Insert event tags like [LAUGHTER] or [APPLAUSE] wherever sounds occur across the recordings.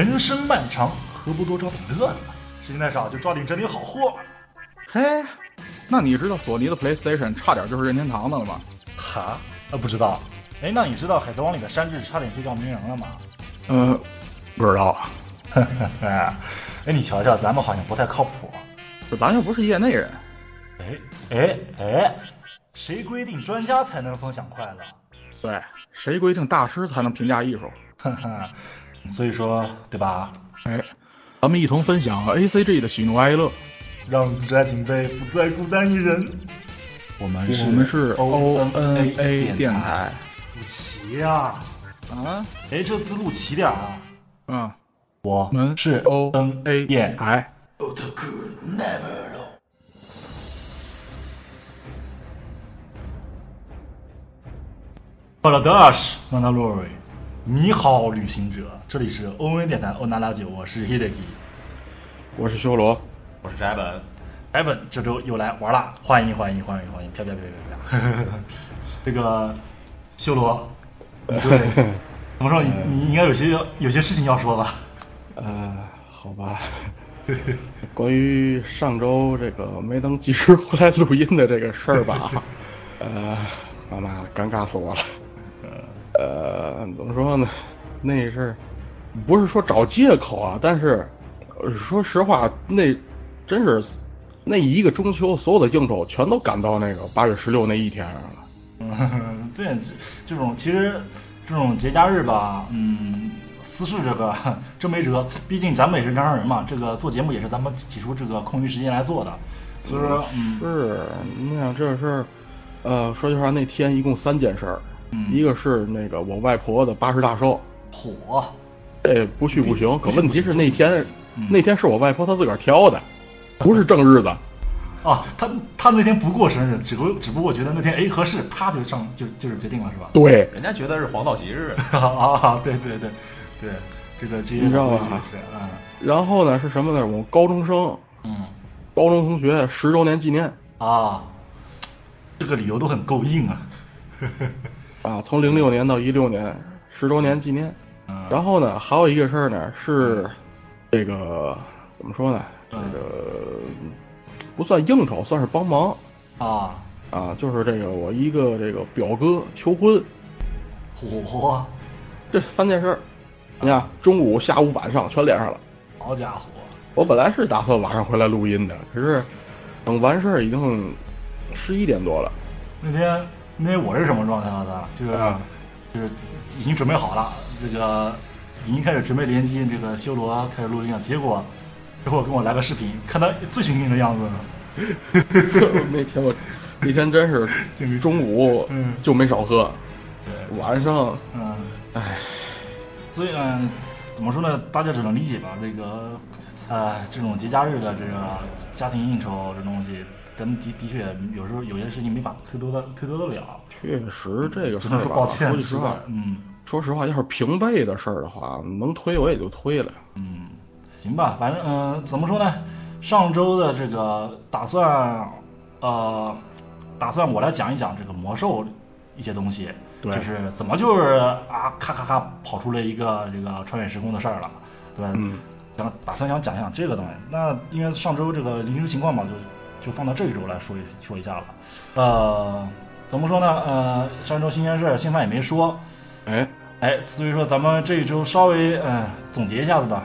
人生漫长，何不多找点乐子？时间太少，就抓紧整理好货。嘿，那你知道索尼的 PlayStation 差点就是任天堂的了吗？哈？啊，不知道。哎，那你知道《海贼王》里的山治差点就叫鸣人了吗？呃，不知道。[LAUGHS] 哎，你瞧瞧，咱们好像不太靠谱。这咱又不是业内人。哎哎哎，谁规定专家才能分享快乐？对，谁规定大师才能评价艺术？哈哈，所以说，对吧？哎，咱们一同分享 A C G 的喜怒哀乐，让自家警备不再孤单一人。我们是我们是 O N A 电台。台。陆琪啊，啊，哎，这次录齐点啊。嗯，我我们是 O N A 电台。h e 你好，旅行者，这里是欧文电台欧娜拉九，我是 Hideki。我是修罗。我是翟本，宅本这周又来玩了，欢迎欢迎欢迎欢迎，飘飘飘飘飘。[LAUGHS] 这个修罗，对，[LAUGHS] 怎么说？你你应该有些有些事情要说吧？呃，好吧。关于上周这个没能及时回来录音的这个事儿吧，[LAUGHS] 呃，妈妈尴尬死我了。呃，怎么说呢？那是不是说找借口啊？但是呃说实话，那真是那一个中秋，所有的应酬全都赶到那个八月十六那一天上了。嗯，对，这这种其实这种节假日吧，嗯，私事这个真没辙，毕竟咱们也是正常人嘛，这个做节目也是咱们挤出这个空余时间来做的，所以说，嗯，是，你想这事儿，呃，说句实话，那天一共三件事儿，嗯一个是那个我外婆的八十大寿，火，这不去不行。可问题是那天嗯那天是我外婆她自个儿挑的，不是正日子。啊，她她那天不过生日，只不只不过觉得那天哎合适，啪就上就就是决定了是吧？对，人家觉得是黄道吉日，[LAUGHS] 啊，对对对对，这个这些你知道吧是啊，然后呢是什么呢？我高中生，嗯高中同学十周年纪念啊，这个理由都很够硬啊。啊，从零六年到一六年十周年纪念。嗯然后呢，还有一个事儿呢是这个怎么说呢？这嗯个不算应酬，算是帮忙。啊，啊，就是这个我一个这个表哥求婚，嚯，这三件事儿，你看中午、下午、晚上全连上了。好家伙，我本来是打算晚上回来录音的，可是等完事儿已经十一点多了。那天那天我是什么状态啊？他就是、啊就是已经准备好了，这个已经开始准备联机，这个修罗开始录音了。结果结果跟我来个视频，看他最兴奋的样子。[LAUGHS] 那天我那天真是中午嗯就没少喝，对，晚上嗯，唉，所以呢，怎么说呢？大家只能理解吧。这个呃，这种节假日的这个家庭应酬这东西，咱们的的确有时候有些事情没法推脱的推脱得了。确实这个只能事儿吧，说抱歉，说句实话，嗯说实话，要是平辈的事儿的话，能推我也就推了。嗯，行吧，反正嗯、怎么说呢？上周的这个打算，呃，打算我来讲一讲这个魔兽一些东西，对就是怎么就是啊咔咔咔跑出了一个这个穿越时空的事儿了，对吧？嗯，想打算想讲一讲这个东西。那因为上周这个临时情况嘛，就就放到这一周来说一说一下了。呃，怎么说呢？呃，上周新鲜事儿，新番也没说，哎，哎，所以说咱们这一周稍微嗯、呃总结一下子吧。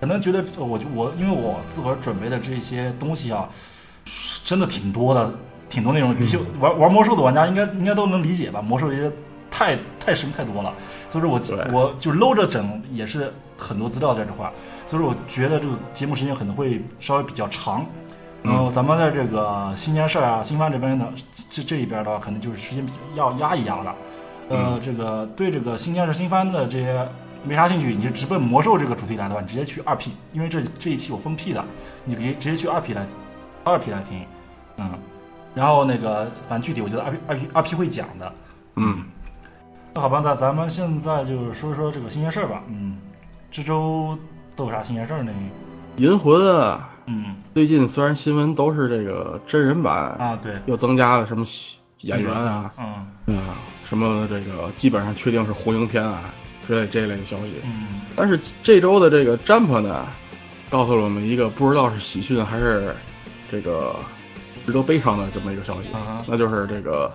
可能觉得呃我我因为我自个儿准备的这些东西啊，真的挺多的，挺多内容。的确，玩玩魔兽的玩家应该应该都能理解吧？魔兽这些太太深太多了，所以说我我就搂着整也是很多资料在这块儿，所以说我觉得这个节目时间可能会稍微比较长。然后咱们在这个新鲜事儿啊、新番这边呢，这这一边的话，可能就是时间比较要压一压了。呃，这个对这个新鲜事、新番的这些没啥兴趣，你就直奔魔兽这个主题来的话，你直接去二 P，因为这这一期有分 P 的，你可以直接去二 P 来二 P 来听，嗯，然后那个反正具体我觉得二 P 二 P 二 P 会讲的，嗯，那好吧，那咱们现在就是说说这个新鲜事儿吧，嗯，这周都有啥新鲜事儿呢？银魂啊，嗯，最近虽然新闻都是这个真人版啊对。又增加了什么演员啊，嗯。啊，什么这个基本上确定是红樱篇啊，之类这类的消息。嗯。但是这周的这个 Jump 呢，告诉了我们一个不知道是喜讯还是这个值得悲伤的这么一个消息，啊那就是这个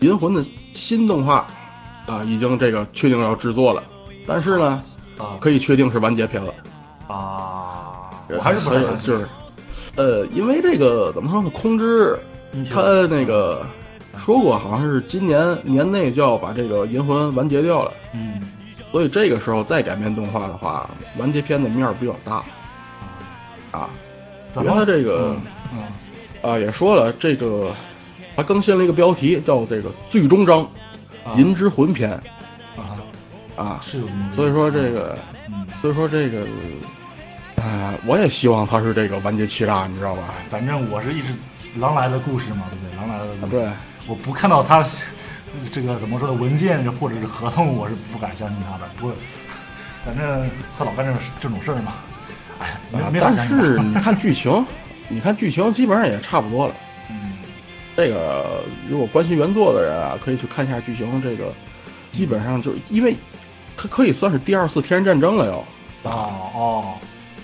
《银魂》的新动画啊、已经这个确定要制作了，但是呢，啊。可以确定是完结篇了。啊，我还是不太很相信，就是，呃，因为这个怎么说呢，空之他那个说过，好像是今年年内就要把这个银魂完结掉了，嗯所以这个时候再改编动画的话，完结篇的面儿比较大啊。怎么因为他这个嗯啊也说了，这个他更新了一个标题，叫这个最终章啊《银之魂篇啊》啊。是所以说这个，嗯，所以说这个，啊，我也希望他是这个完结欺诈，你知道吧？反正我是一直狼来的故事嘛，对不对？狼来的故事，对，我不看到他这个怎么说的文件或者是合同，我是不敢相信他的。不过，反正他老干这种这种事儿嘛，哎，但。是 [LAUGHS] 你看剧情，你看剧情基本上也差不多了。嗯这个如果关心原作的人啊，可以去看一下剧情。这个基本上就是因为它可以算是第二次天然战争了又啊哦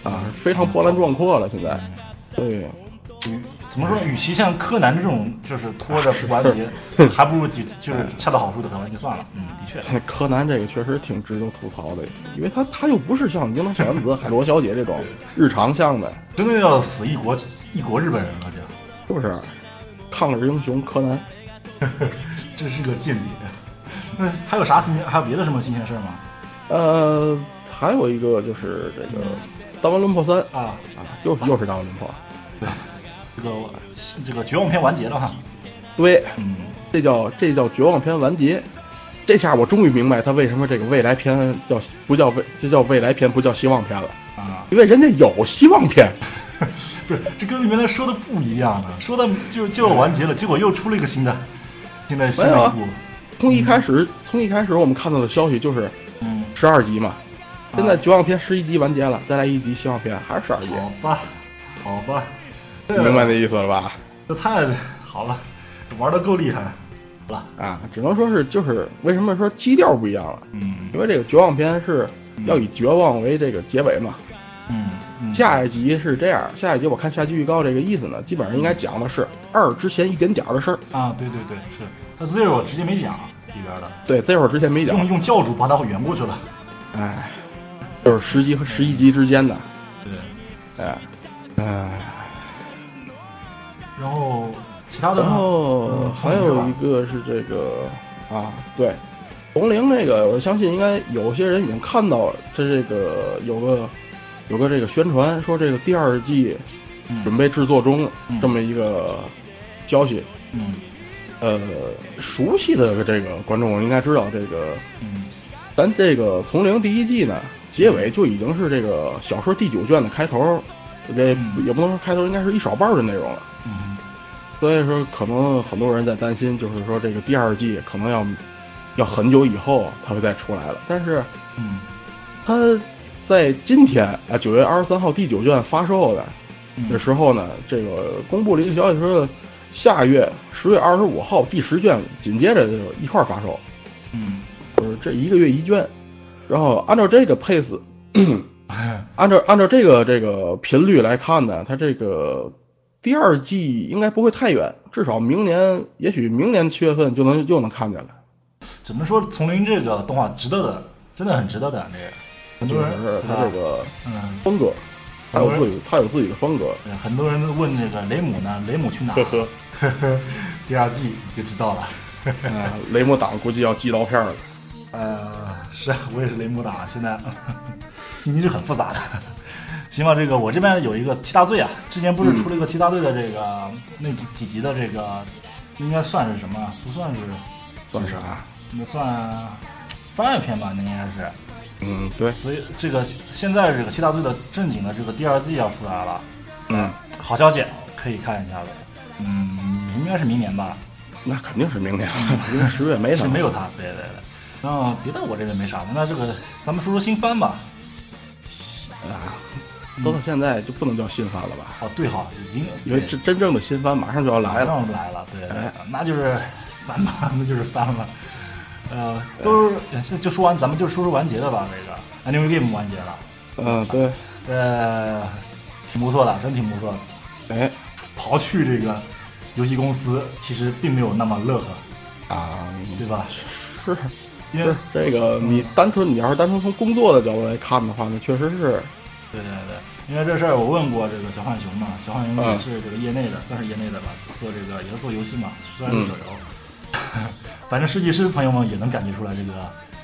啊，非常波澜壮阔了。现在嗯对，与怎么说呢？与其像柯南这种就是拖着不完结，还不如就就是恰到好处的给完结算了。嗯，的确，柯南这个确实挺值得吐槽的，因为他他又不是像樱桃小丸子、海螺小姐这种日常向的，[LAUGHS] 真的要死一国一国日本人了，这是不是？抗日英雄柯南，[LAUGHS] 这是个间谍。那还有啥新鲜？还有别的什么新鲜事儿吗？呃，还有一个就是这个《大王轮破三》啊，啊，又又是大王轮破，对，这个这个绝望篇完结了哈。对，嗯，这叫这叫绝望篇完结。这下我终于明白他为什么这个未来篇叫不叫未这叫未来篇不叫希望篇了，啊，因为人家有希望篇。[LAUGHS] 不是，这跟原来说的不一样啊，说的就就要完结了，结果又出了一个新的，新的新的一部。从一开始从一开始我们看到的消息就是嗯，十二集嘛，现在啊绝望篇十一集完结了，再来一集希望篇还是十二集，好吧，好吧，你明白那意思了吧？这太好了，玩的够厉害了。啊，只能说是就是为什么说基调不一样了，嗯因为这个绝望篇是要以绝望为这个结尾嘛。嗯嗯，下一集是这样，下一集我看下集预告这个意思呢，基本上应该讲的是二之前一点点的事儿。啊，对对对，是他 Zero 直接没讲里边的，对，，zero 之前没讲用，用教主把他圆过去了。哎，就是十级和十一级之间的，对，哎，哎，然后其他的然后嗯还有一个是这个啊，对，红灵这个，我相信应该有些人已经看到了，这这个有个有个这个宣传说这个第二季嗯准备制作中嗯。这么一个消息。嗯。呃，熟悉的这个观众应该知道，这个嗯。咱这个《丛林》第一季呢，结尾就已经是这个小说第九卷的开头，也不能说开头，应该是一少半的内容了。嗯所以说，可能很多人在担心，就是说这个第二季可能要要很久以后它会再出来了。但是嗯它在今天啊，九月二十三号第九卷发售的嗯，的时候呢，这个公布了一个消息说，下月十月二十五号第十卷紧接着就一块发售。嗯就是这一个月一卷，然后按照这个 pace，[COUGHS] 按照按照这个这个频率来看呢，它这个第二季应该不会太远，至少明年，也许明年七月份就能又能看见了。只能说丛林这个动画值得的，真的很值得的这个。很多人是它这个嗯，风格，他有自己他有自己的风格。很多人都问这个雷姆呢，雷姆去哪？呵呵，呵呵，第二季你就知道了。啊，[LAUGHS] 雷姆党估计要寄刀片了。呃，是啊，我也是雷姆党，现在 [LAUGHS] 心情是很复杂的。行吧，这个我这边有一个七大罪啊，之前不是出了一个七大罪的这个、那几几集的这个，应该算是什么？不算是，算啥？那算番外篇吧，那应该是。嗯，对，所以这个现在这个七大罪的正经的这个第二季要出来了，嗯，好消息可以看一下的。嗯，应该是明年吧，那肯定是明年，[LAUGHS] 因为十月没它。是没有他，对对对。然后别的我这边没啥了，那这个咱们说说新番吧。啊，都到现在就不能叫新番了吧？哦，对哈，已经因为真真正的新番马上就要来了。马上来了，对哎，那就是翻吧，[LAUGHS] 那就是翻了。呃，都是就说完，咱们就说说完结的吧。这个《New Game》完结了，嗯，对，呃，挺不错的，真挺不错的。哎，刨去这个游戏公司，其实并没有那么乐呵，啊，对吧？是，因为这个，你单纯你要是单纯从工作的角度来看的话，那确实是，对对对，因为这事儿我问过这个小浣熊嘛，小浣熊嗯。也是这个业内的，算是业内的吧，做这个也是做游戏嘛，虽然是手游，[LAUGHS] 反正设计师朋友们也能感觉出来这个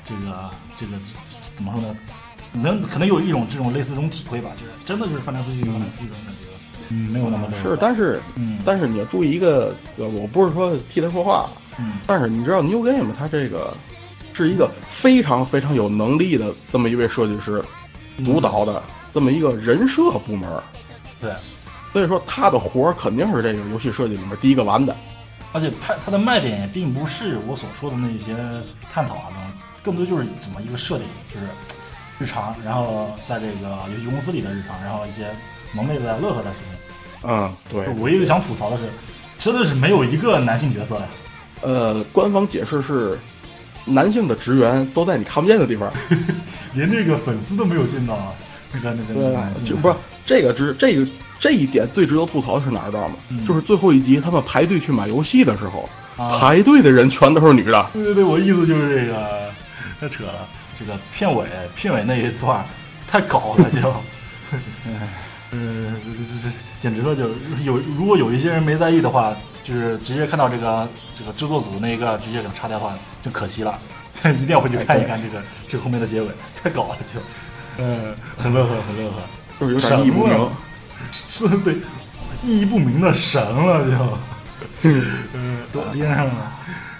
这个这个怎么说呢？能可能有一种这种类似这种体会吧，就是真的就是翻来覆去一种一种感觉，嗯，没有那么是，但是，嗯。但是你要注意一个，呃我不是说替他说话，嗯。但是你知道 New Game 它这个是一个非常非常有能力的这么一位设计师主导的这么一个人设部门，对，所以说他的活儿肯定是这个游戏设计里面第一个完的。而且它它的卖点也并不是我所说的那些探讨啊，那种更多就是怎么一个设定，就是日常，然后在这个游戏公司里的日常，然后一些萌妹的乐呵的事情。嗯，对，我一个想吐槽的是，真的是没有一个男性角色呀。呃，官方解释是男性的职员都在你看不见的地方。[LAUGHS] 连这个粉丝都没有见到啊，那个那个那个对男，性就不是这个值这个这一点最值得吐槽的是哪儿知道吗？嗯就是最后一集他们排队去买游戏的时候，啊排队的人全都是女的。对对对，我意思就是这个，太扯了。这个片尾片尾那一段太搞了就，[LAUGHS] 嗯，这这这简直了就有如果有一些人没在意的话，就是直接看到这个这个制作组那一个直接给它叉掉的话，就可惜了，[LAUGHS] 一定要回去看一看这个 [LAUGHS] 这个后面的结尾，[LAUGHS] 太搞了就，嗯，很乐呵很乐呵，就是有点意义不明。是对，意义不明的神了就，嗯，都颠上了。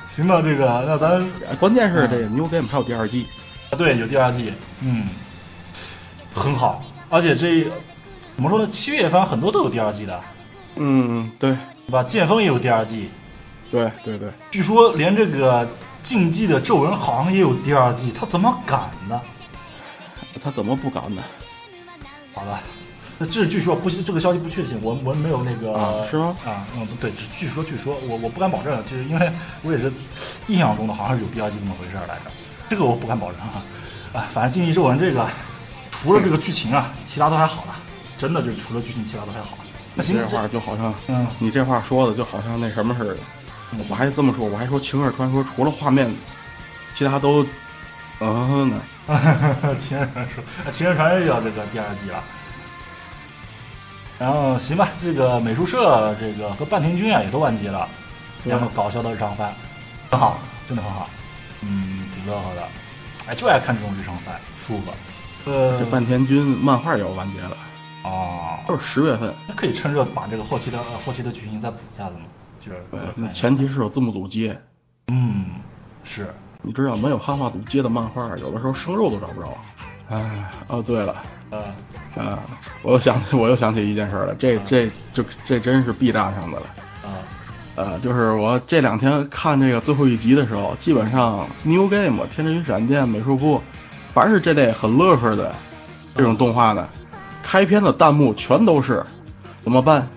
行吧，这个那咱关键是这个 New Game 还有第二季，对有第二季，嗯，很好，而且这怎么说呢？七月番很多都有第二季的，嗯，对，对吧？剑锋也有第二季，对对对，据说连这个竞技的皱纹好像也有第二季，他怎么敢呢？他怎么不敢呢？好吧，那这是据说不，这个消息不确信，我我没有那个啊是吗啊，嗯，对，只据说据说，我我不敢保证，就是因为我也是印象中的好像是有第二季这么回事儿来着，这个我不敢保证啊。啊，反正《竞技皱纹》这个除了这个剧情啊，其他都还好了，真的就是除了剧情，其他都还好。那行，你这话就好像，嗯你这话说的就好像那什么似的。嗯我还这么说，我还说《晴儿传说》除了画面，其他都，嗯呢。[LAUGHS] 情人传说，啊，情人传说又要这个第二季了。然后行吧，这个美术社这个和半田君啊也都完结了，对然后搞笑的日常番，很好，真的很好，嗯，挺乐呵的，哎，就爱看这种日常番，舒服。呃这，半田君漫画也要完结了，哦，就是十月份。那可以趁热把这个后期的、呃后期的剧情再补一下子吗？就是那前提是有字幕组接。嗯，是，你知道没有汉化组接的漫画，有的时候生肉都找不着。哎，哦对了，呃，啊，我又想起我又想起一件事了，这这这这真是 B 站上的了。啊，呃，就是我这两天看这个最后一集的时候，基本上 New Game、天之云闪电、美术部，凡是这类很乐呵的这种动画呢，开篇的弹幕全都是怎么办？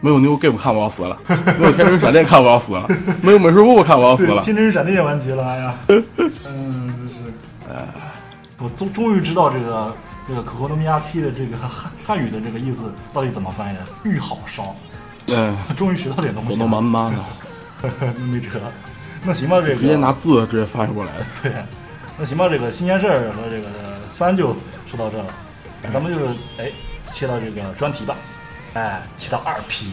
没有 New Game 看我要死了，没有天之云闪电看我要死了，[LAUGHS] 没有美术部看我要死，了。天神闪电也完结了，哎呀，嗯，真是，呃，我终终于知道这个这个可可诺米亚 K 的这个汉汉语的这个意思到底怎么翻译的，玉好烧，嗯，[LAUGHS] 终于学到点东西了，火都满满的，[LAUGHS] 没辙。那行吧，这个。直接拿字直接翻译过来。对，那行吧，这个新鲜事儿和这个番就说到这了，咱们就是哎切到这个专题吧，哎，切到二 P，